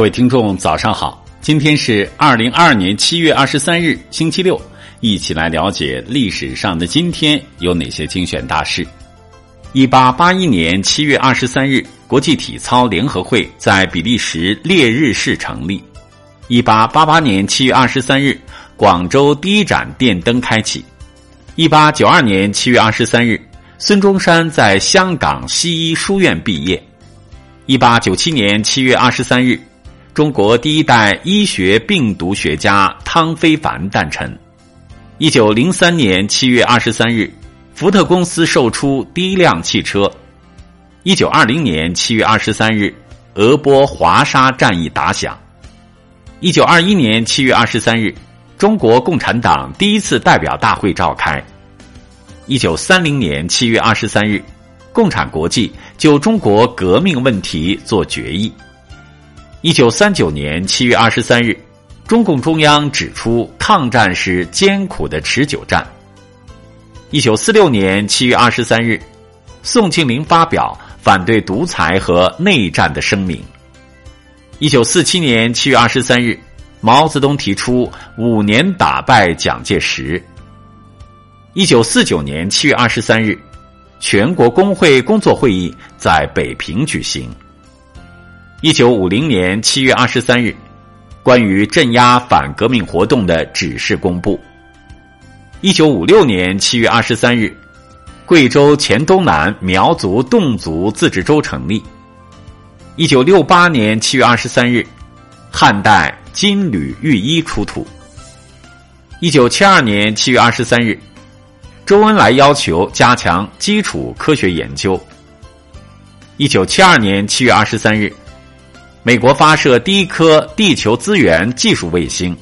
各位听众，早上好！今天是二零二二年七月二十三日，星期六，一起来了解历史上的今天有哪些精选大事。一八八一年七月二十三日，国际体操联合会在比利时列日市成立。一八八八年七月二十三日，广州第一盏电灯开启。一八九二年七月二十三日，孙中山在香港西医书院毕业。一八九七年七月二十三日。中国第一代医学病毒学家汤非凡诞辰。一九零三年七月二十三日，福特公司售出第一辆汽车。一九二零年七月二十三日，俄波华沙战役打响。一九二一年七月二十三日，中国共产党第一次代表大会召开。一九三零年七月二十三日，共产国际就中国革命问题做决议。一九三九年七月二十三日，中共中央指出，抗战是艰苦的持久战。一九四六年七月二十三日，宋庆龄发表反对独裁和内战的声明。一九四七年七月二十三日，毛泽东提出五年打败蒋介石。一九四九年七月二十三日，全国工会工作会议在北平举行。一九五零年七月二十三日，关于镇压反革命活动的指示公布。一九五六年七月二十三日，贵州黔东南苗族侗族自治州成立。一九六八年七月二十三日，汉代金缕玉衣出土。一九七二年七月二十三日，周恩来要求加强基础科学研究。一九七二年七月二十三日。美国发射第一颗地球资源技术卫星。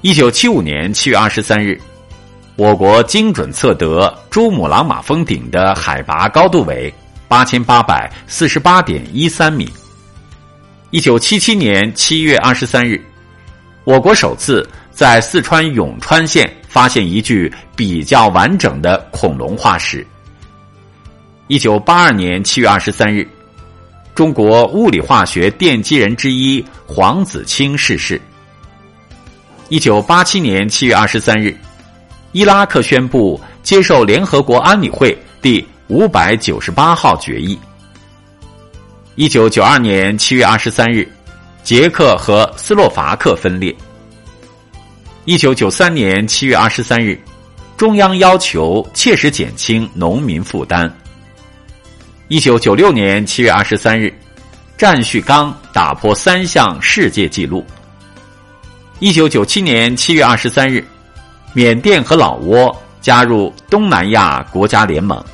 一九七五年七月二十三日，我国精准测得珠穆朗玛峰顶的海拔高度为八千八百四十八点一三米。一九七七年七月二十三日，我国首次在四川永川县发现一具比较完整的恐龙化石。一九八二年七月二十三日。中国物理化学奠基人之一黄子清逝世。一九八七年七月二十三日，伊拉克宣布接受联合国安理会第五百九十八号决议。一九九二年七月二十三日，捷克和斯洛伐克分裂。一九九三年七月二十三日，中央要求切实减轻农民负担。一九九六年七月二十三日，战旭刚打破三项世界纪录。一九九七年七月二十三日，缅甸和老挝加入东南亚国家联盟。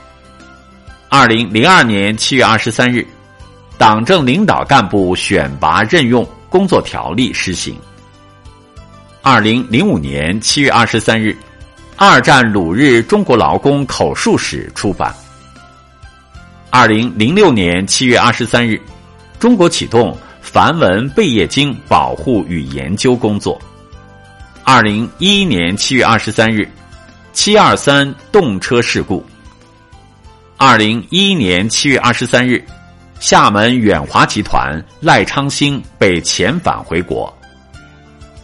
二零零二年七月二十三日，党政领导干部选拔任用工作条例施行。二零零五年七月二十三日，二战鲁日中国劳工口述史出版。二零零六年七月二十三日，中国启动梵文贝叶经保护与研究工作。二零一一年七月二十三日，七二三动车事故。二零一一年七月二十三日，厦门远华集团赖昌星被遣返回国。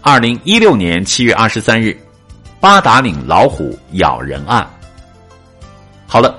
二零一六年七月二十三日，八达岭老虎咬人案。好了。